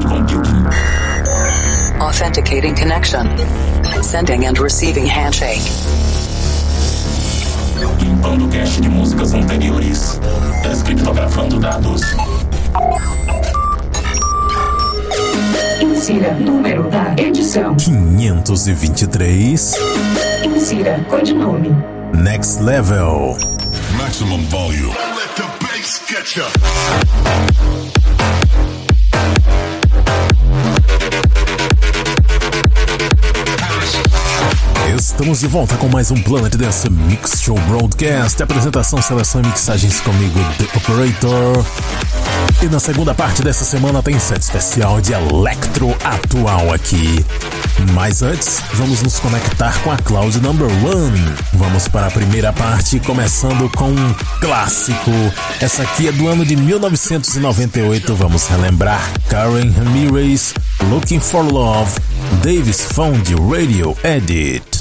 cloud computing. Authenticating connection. Sending and receiving handshake. Limpando cache de músicas anteriores. Descriptografando dados. Insira número da edição. 523. Insira codinome. Next Level. Maximum volume. Let the bass get ya. Estamos de volta com mais um Planet Dance Mix Show Broadcast. Apresentação, seleção e mixagens comigo, The Operator. E na segunda parte dessa semana tem set especial de Electro atual aqui. Mas antes, vamos nos conectar com a Cloud Number One. Vamos para a primeira parte, começando com um clássico. Essa aqui é do ano de 1998. Vamos relembrar Karen Ramirez, Looking for Love, Davis Found Radio Edit.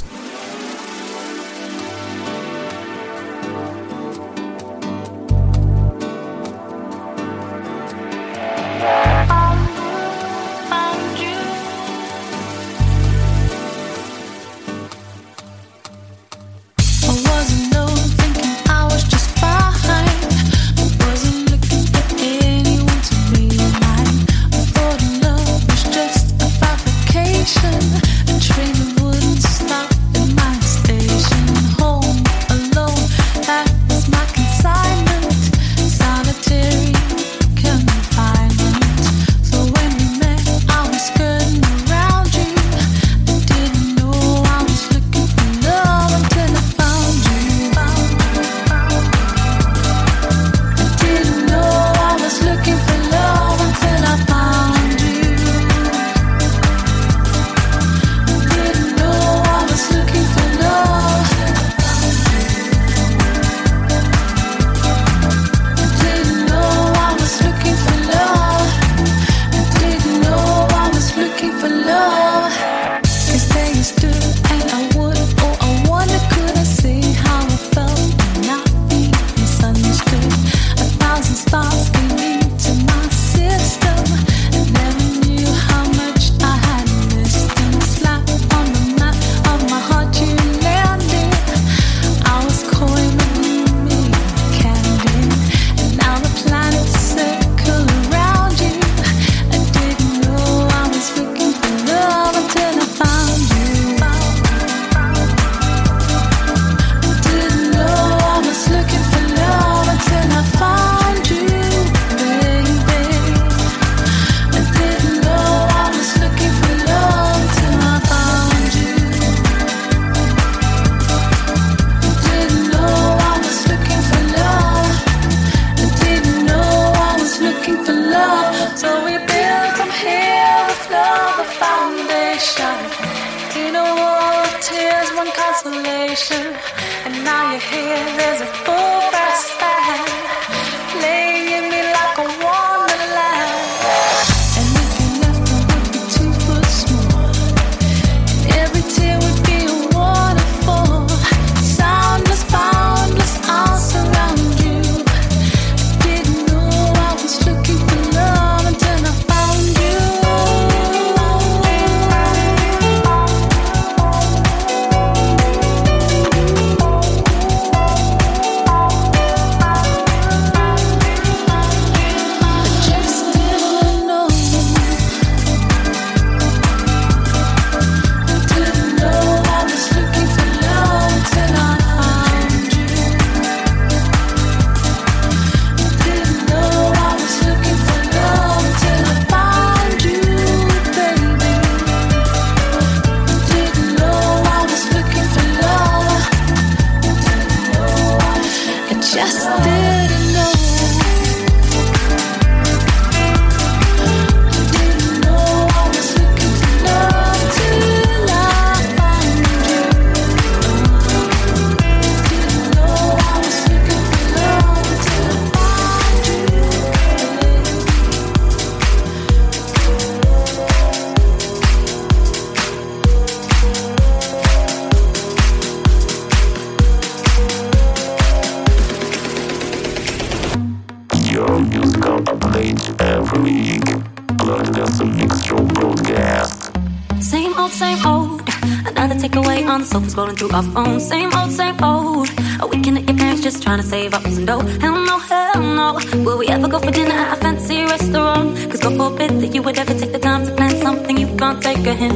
Through our phones, same old, same old. A weekend at your parents just trying to save up some dough. Hell no, hell no. Will we ever go for dinner at a fancy restaurant? Cause God forbid that you would ever take the time to plan something you can't take a hint.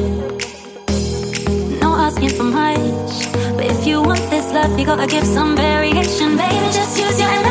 No asking for much. But if you want this love, you gotta give some variation. Baby, just use your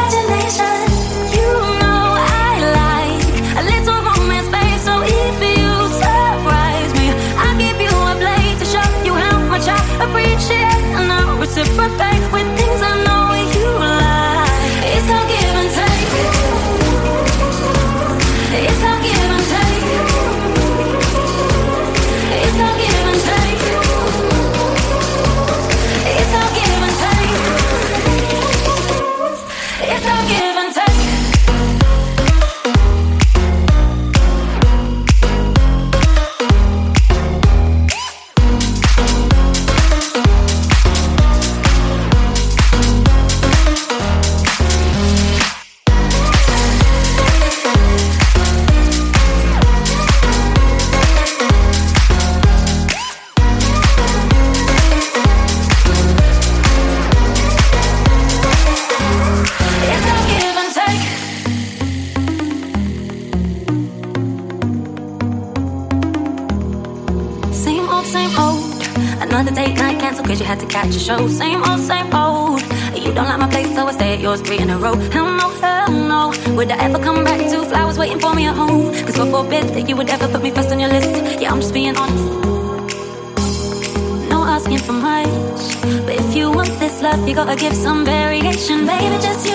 You gotta give some variation, baby. Just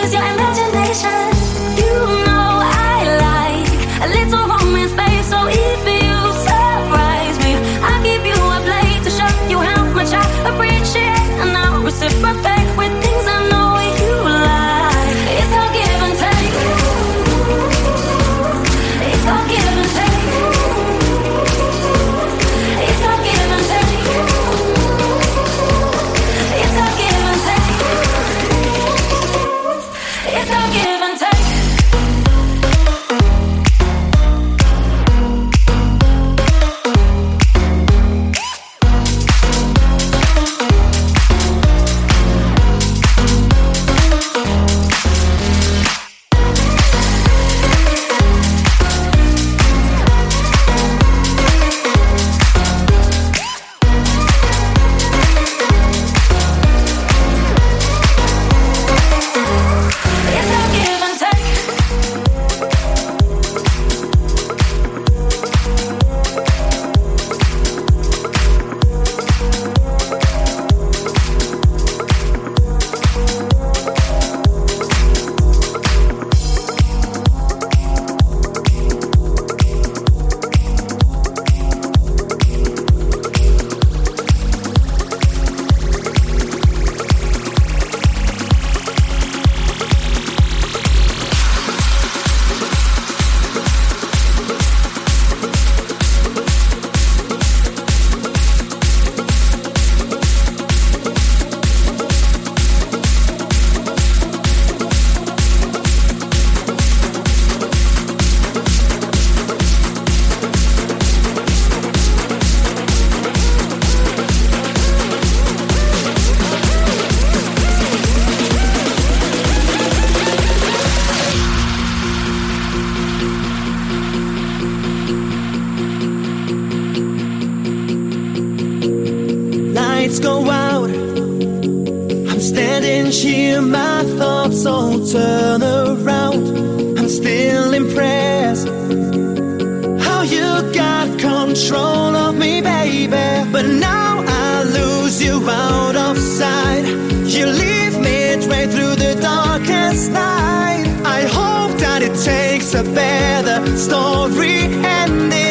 you got control of me, baby. But now I lose you out of sight. You leave me straight through the darkest night. I hope that it takes a better story ending.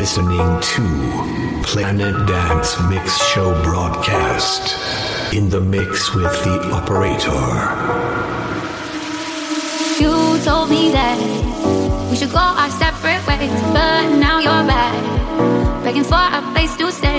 listening to Planet Dance Mix Show broadcast in the mix with the operator. You told me that we should go our separate ways, but now you're back, begging for a place to stay.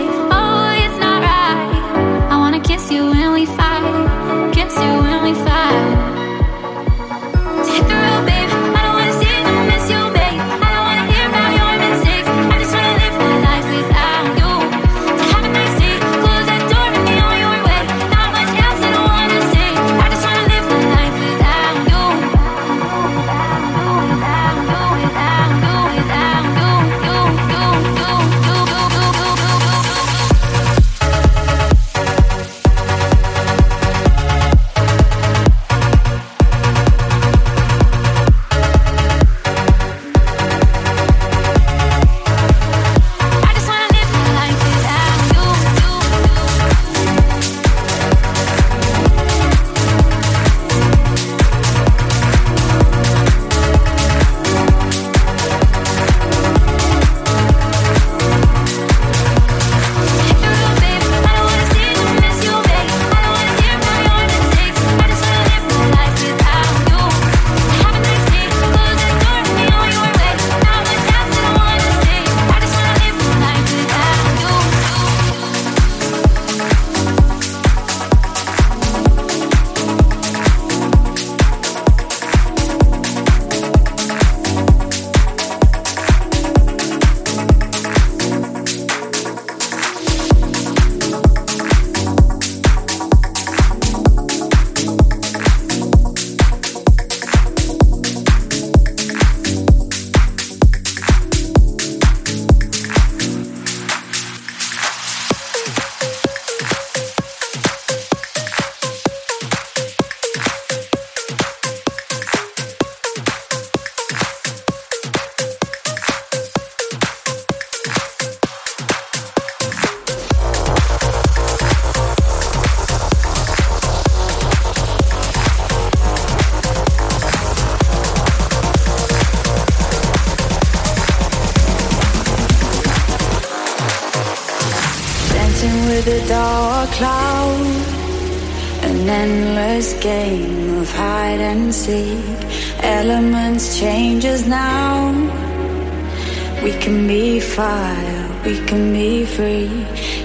we can be free.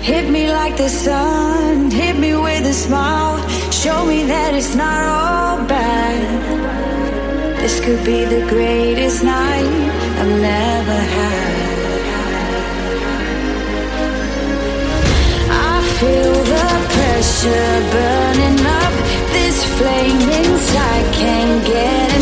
Hit me like the sun, hit me with a smile. Show me that it's not all bad. This could be the greatest night I've never had. I feel the pressure burning up. This flame inside can't get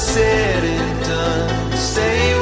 said and done. Say.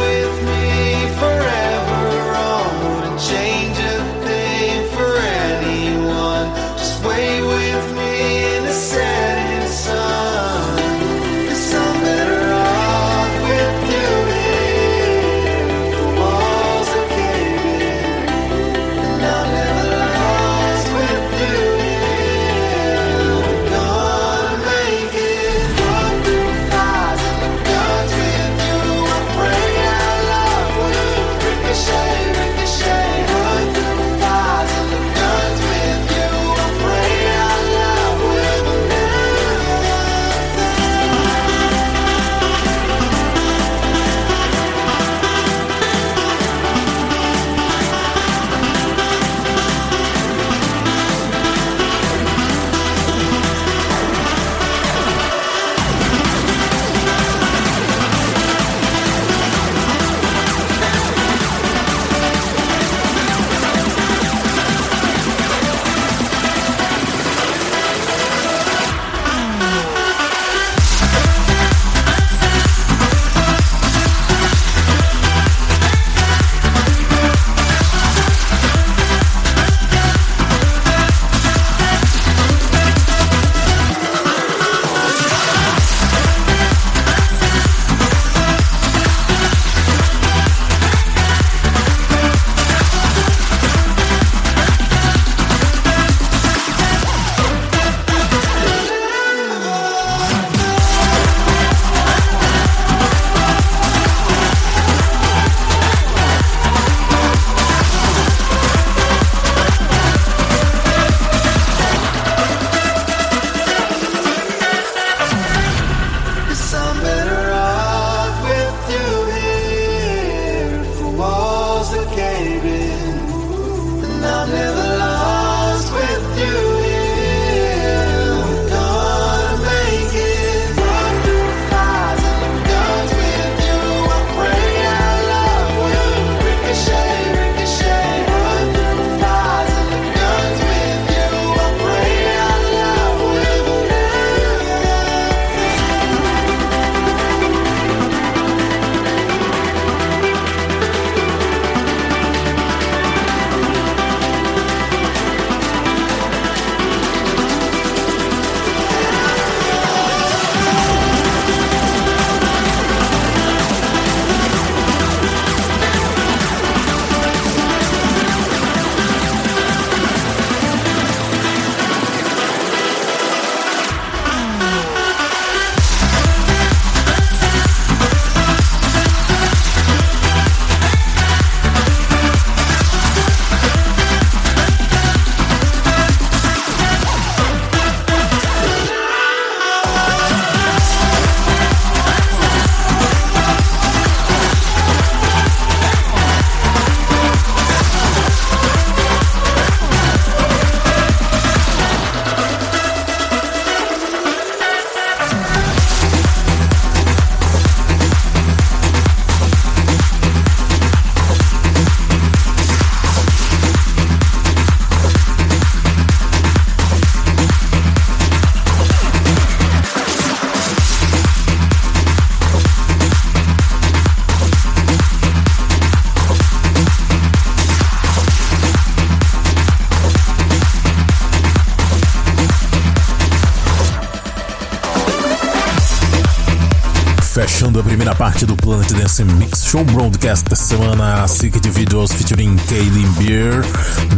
Primeira parte do Planet Dance Mix Show Broadcast da semana, Secret Videos featuring Kaylin Beer,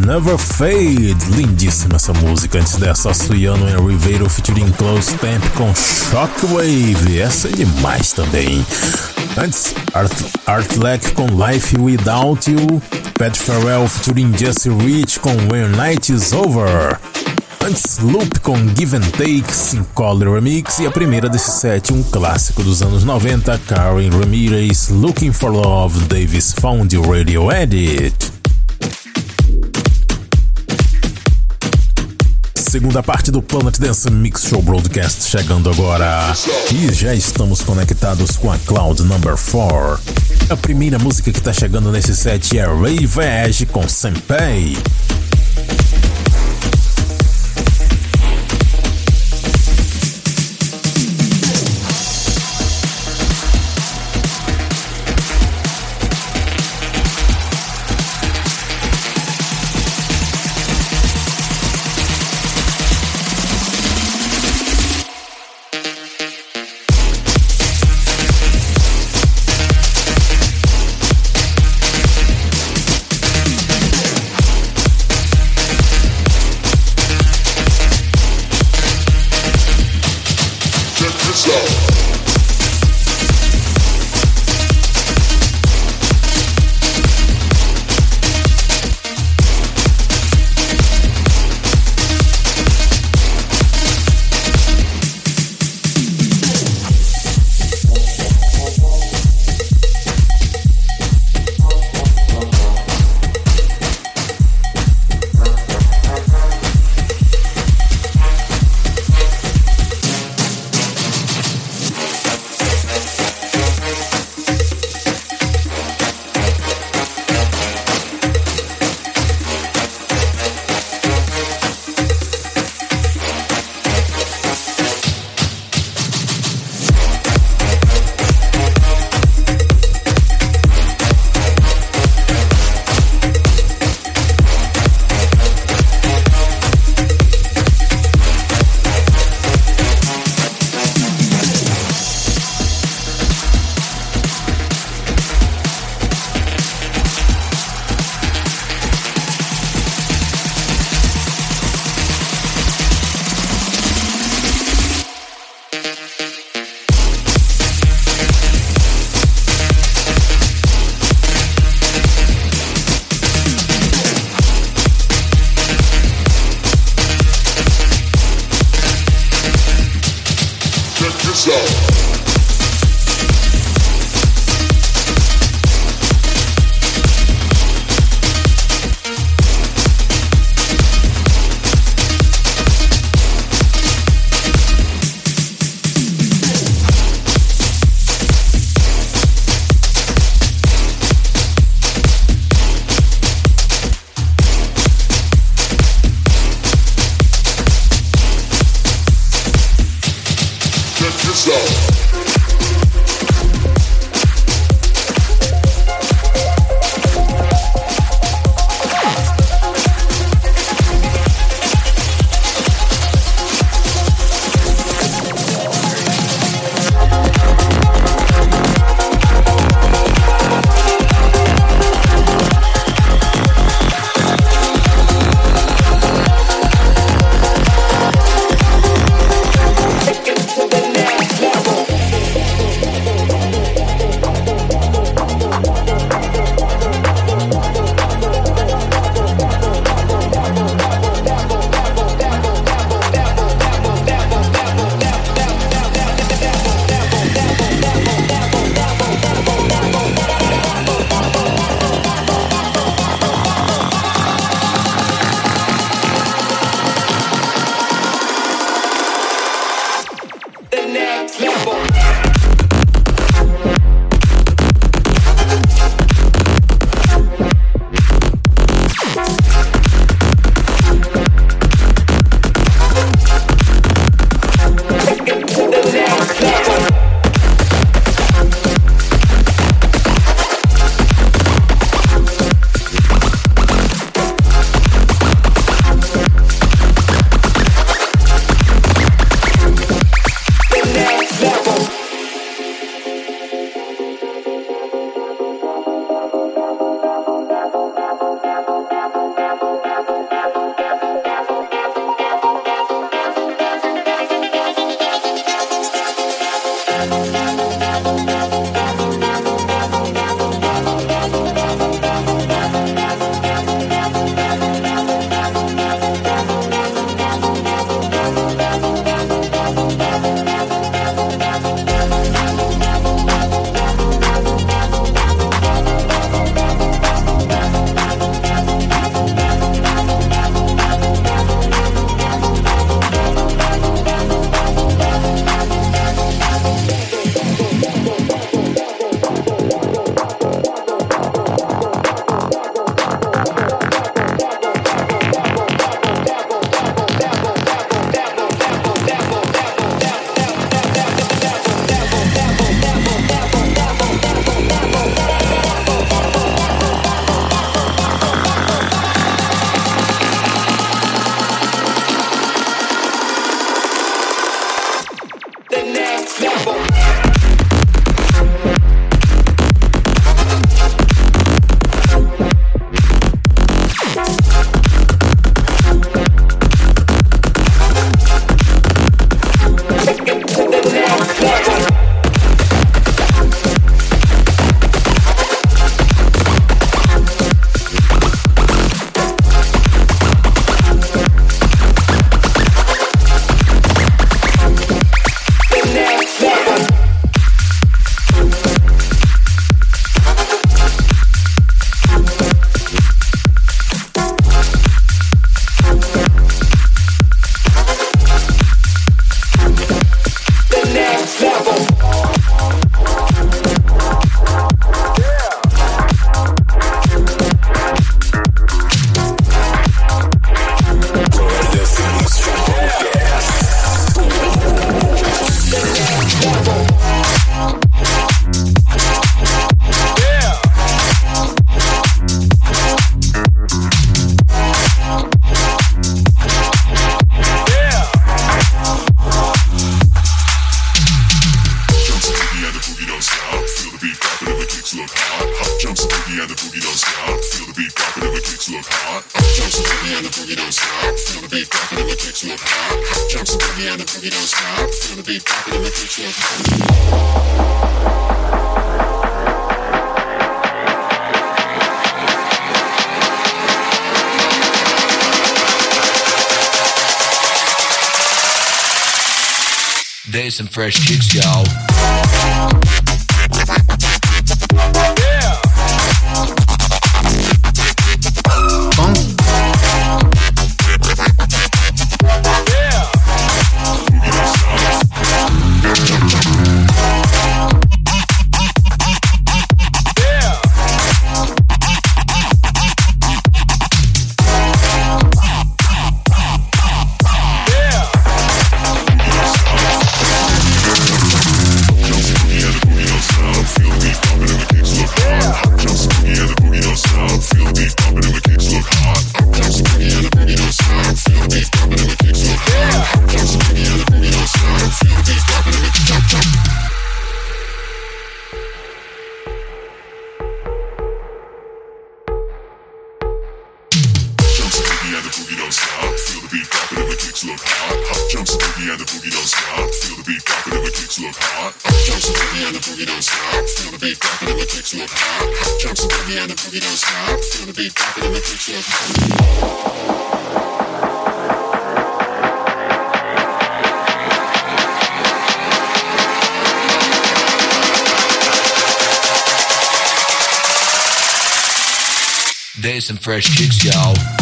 Never Fade, lindíssima essa música. Antes dessa, Suyano and Ribeiro featuring Close Temp com Shockwave, essa é demais também. Antes, Art, Artlek com Life Without You, Pat Farrell featuring Jesse Rich com When Night Is Over. Antes, Loop com Give and Take, Syncoller Remix e a primeira desse set, um clássico dos anos 90, Karen Ramirez, Looking for Love, Davis Found Radio Edit. Segunda parte do Planet Dance Mix Show Broadcast chegando agora. E já estamos conectados com a Cloud Number 4. A primeira música que está chegando nesse set é Ray Veg com Senpai. some fresh chicks, y'all. look hot. And the boogie don't stop. Feel the beat and the kicks look hot. And the boogie don't stop. Feel the beat and the kicks look hot. There's some fresh chicks, y'all.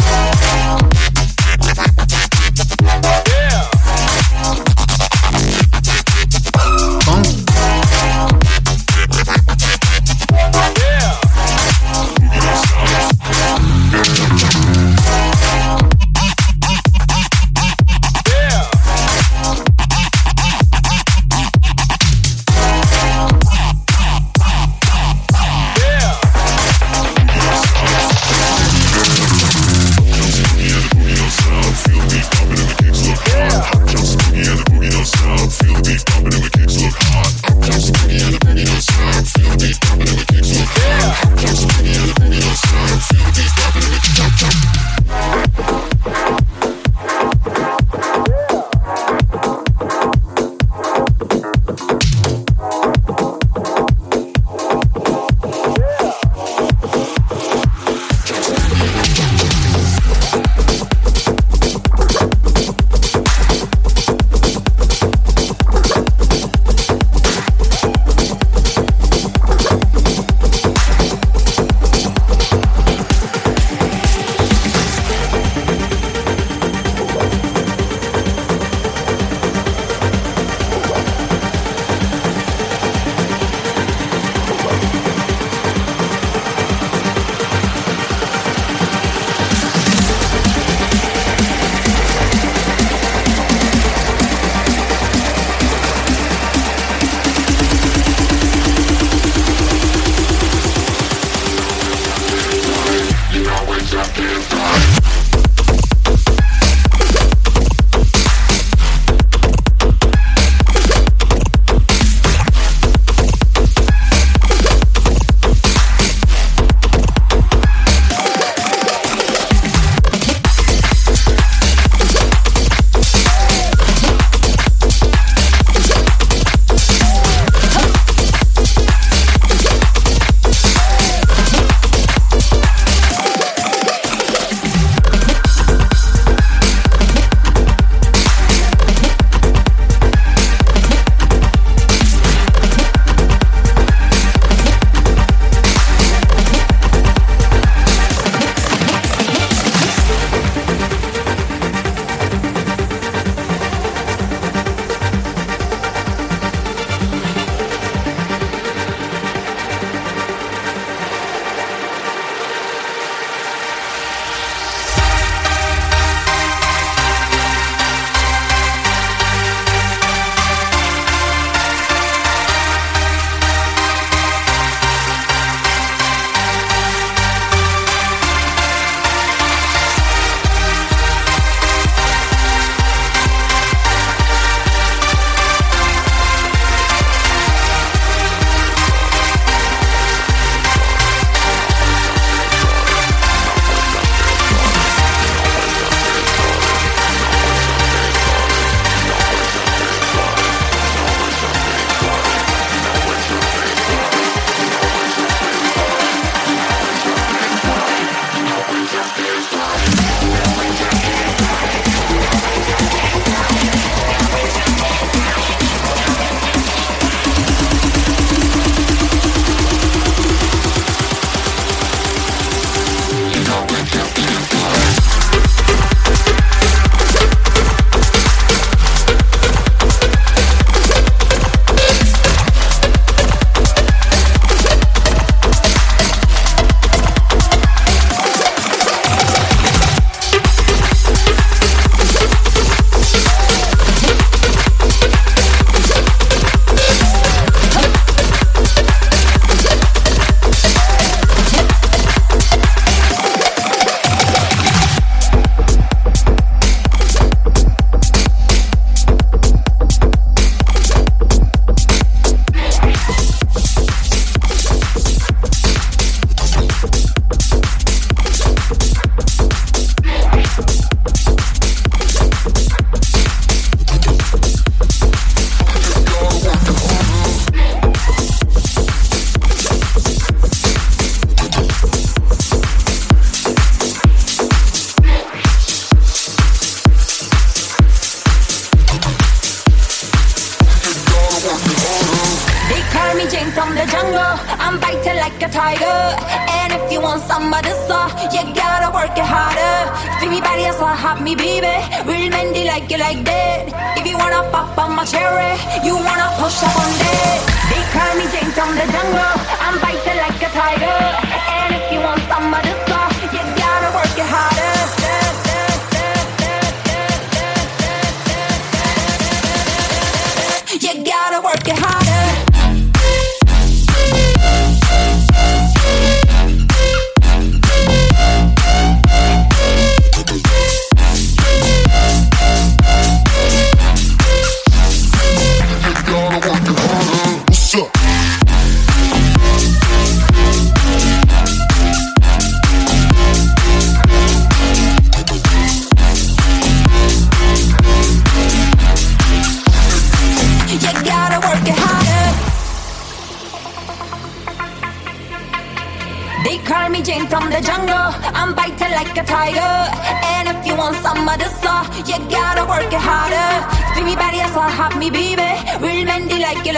말은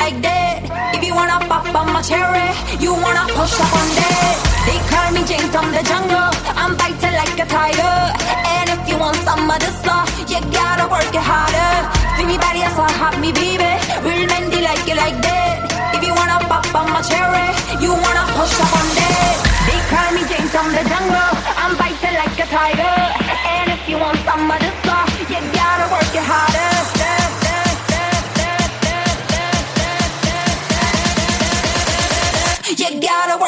like that. If you wanna pop on my cherry, you wanna push up on that. They call me Jane from the jungle. I'm biting like a tiger. And if you want some of the saw, you gotta work it harder. Feel me body, I saw hot me, baby. Real Mendy like you like that. If you wanna pop on my cherry, you wanna push up on that. They call me Jane from the jungle. I'm biting like a tiger. And if you want some of this stuff, you gotta work it harder.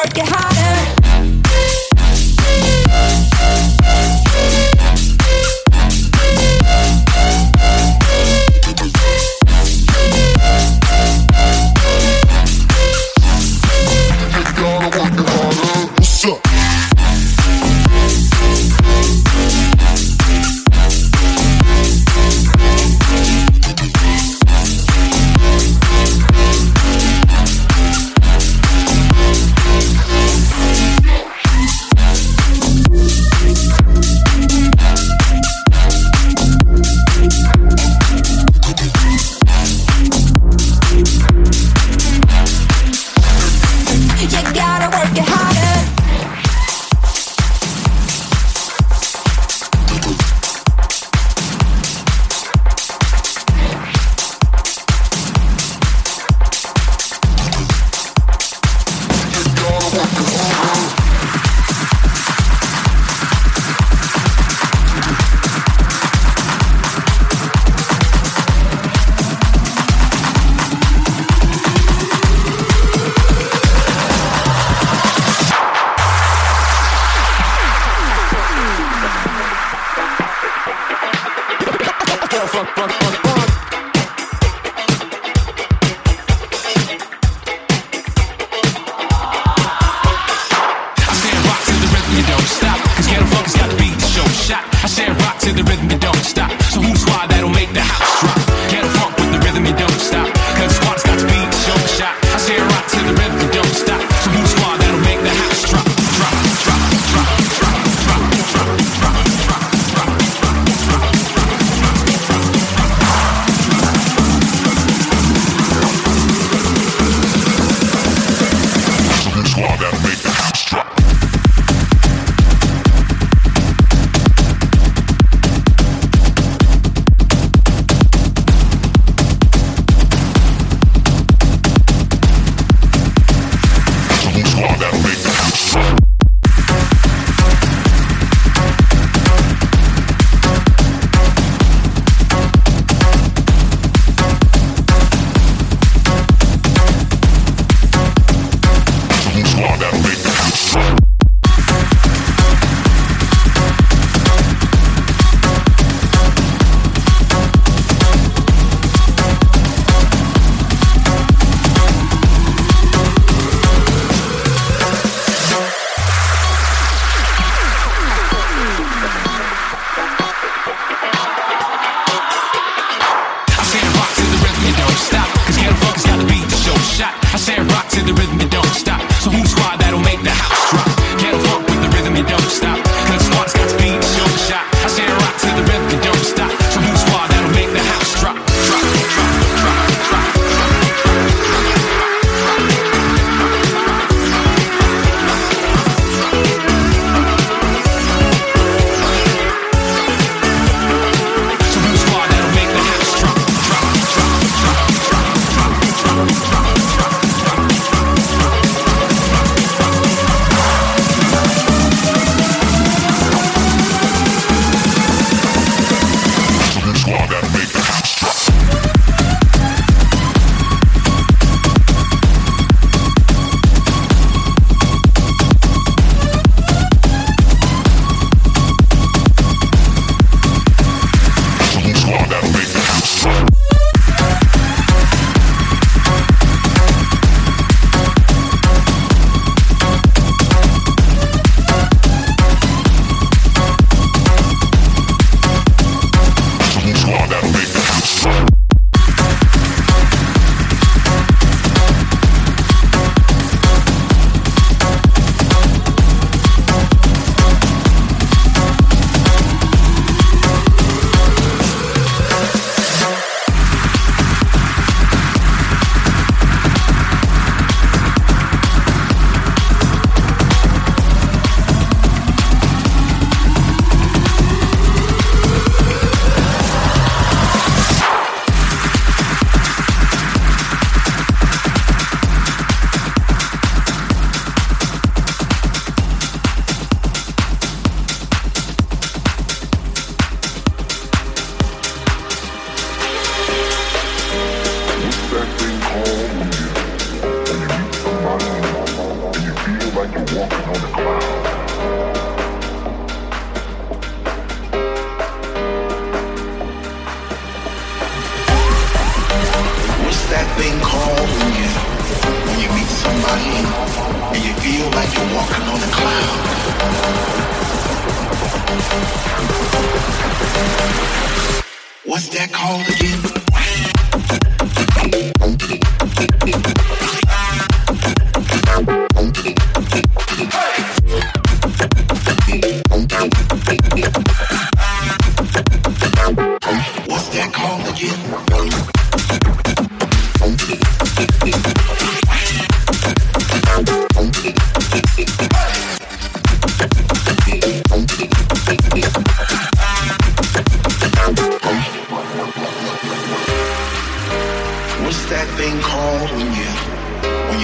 Work it harder.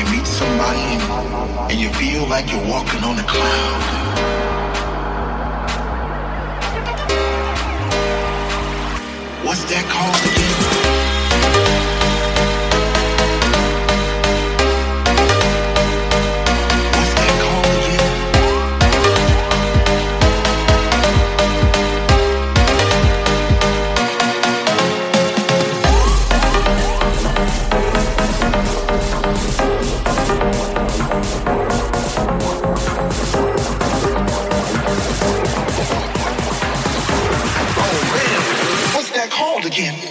You meet somebody and, you feel like you're walking on a cloud? What's that called again?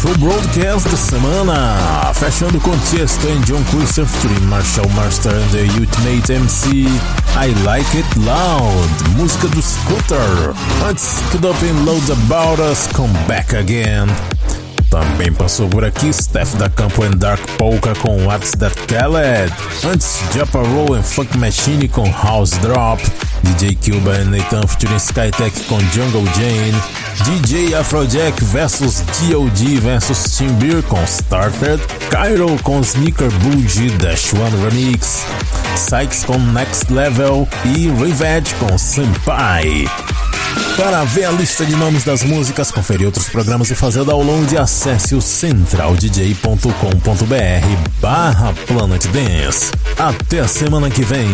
Show Broadcast da semana. Fechando com Tiesto and John Christian featuring Marshall Master and the Ultimate MC. I Like It Loud, música do Scooter. Antes, Could Up and Loads About Us, Come Back Again. Também passou por aqui Steph da Campo and Dark Polka com What's That Khaled. Antes, Japa Roll and Funk Machine com House Drop. DJ Cuba and Nathan featuring Skytech com Jungle Jane. DJ Afrojack vs D.O.D. vs Tim Beer com Started. Cairo com Sneaker Bougie Dash One Remix. Sykes com Next Level. E Revenge com Senpai. Para ver a lista de nomes das músicas, conferir outros programas e fazer download, acesse o centraldj.com.br barra Planet Dance. Até a semana que vem.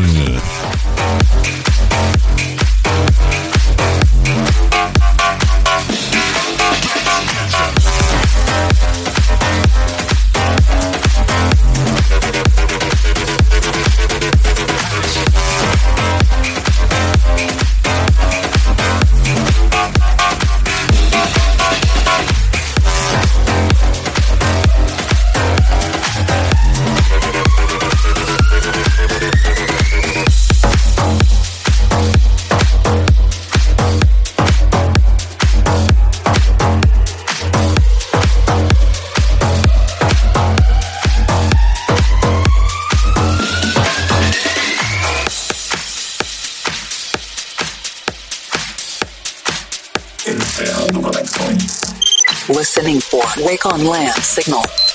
On Land signal.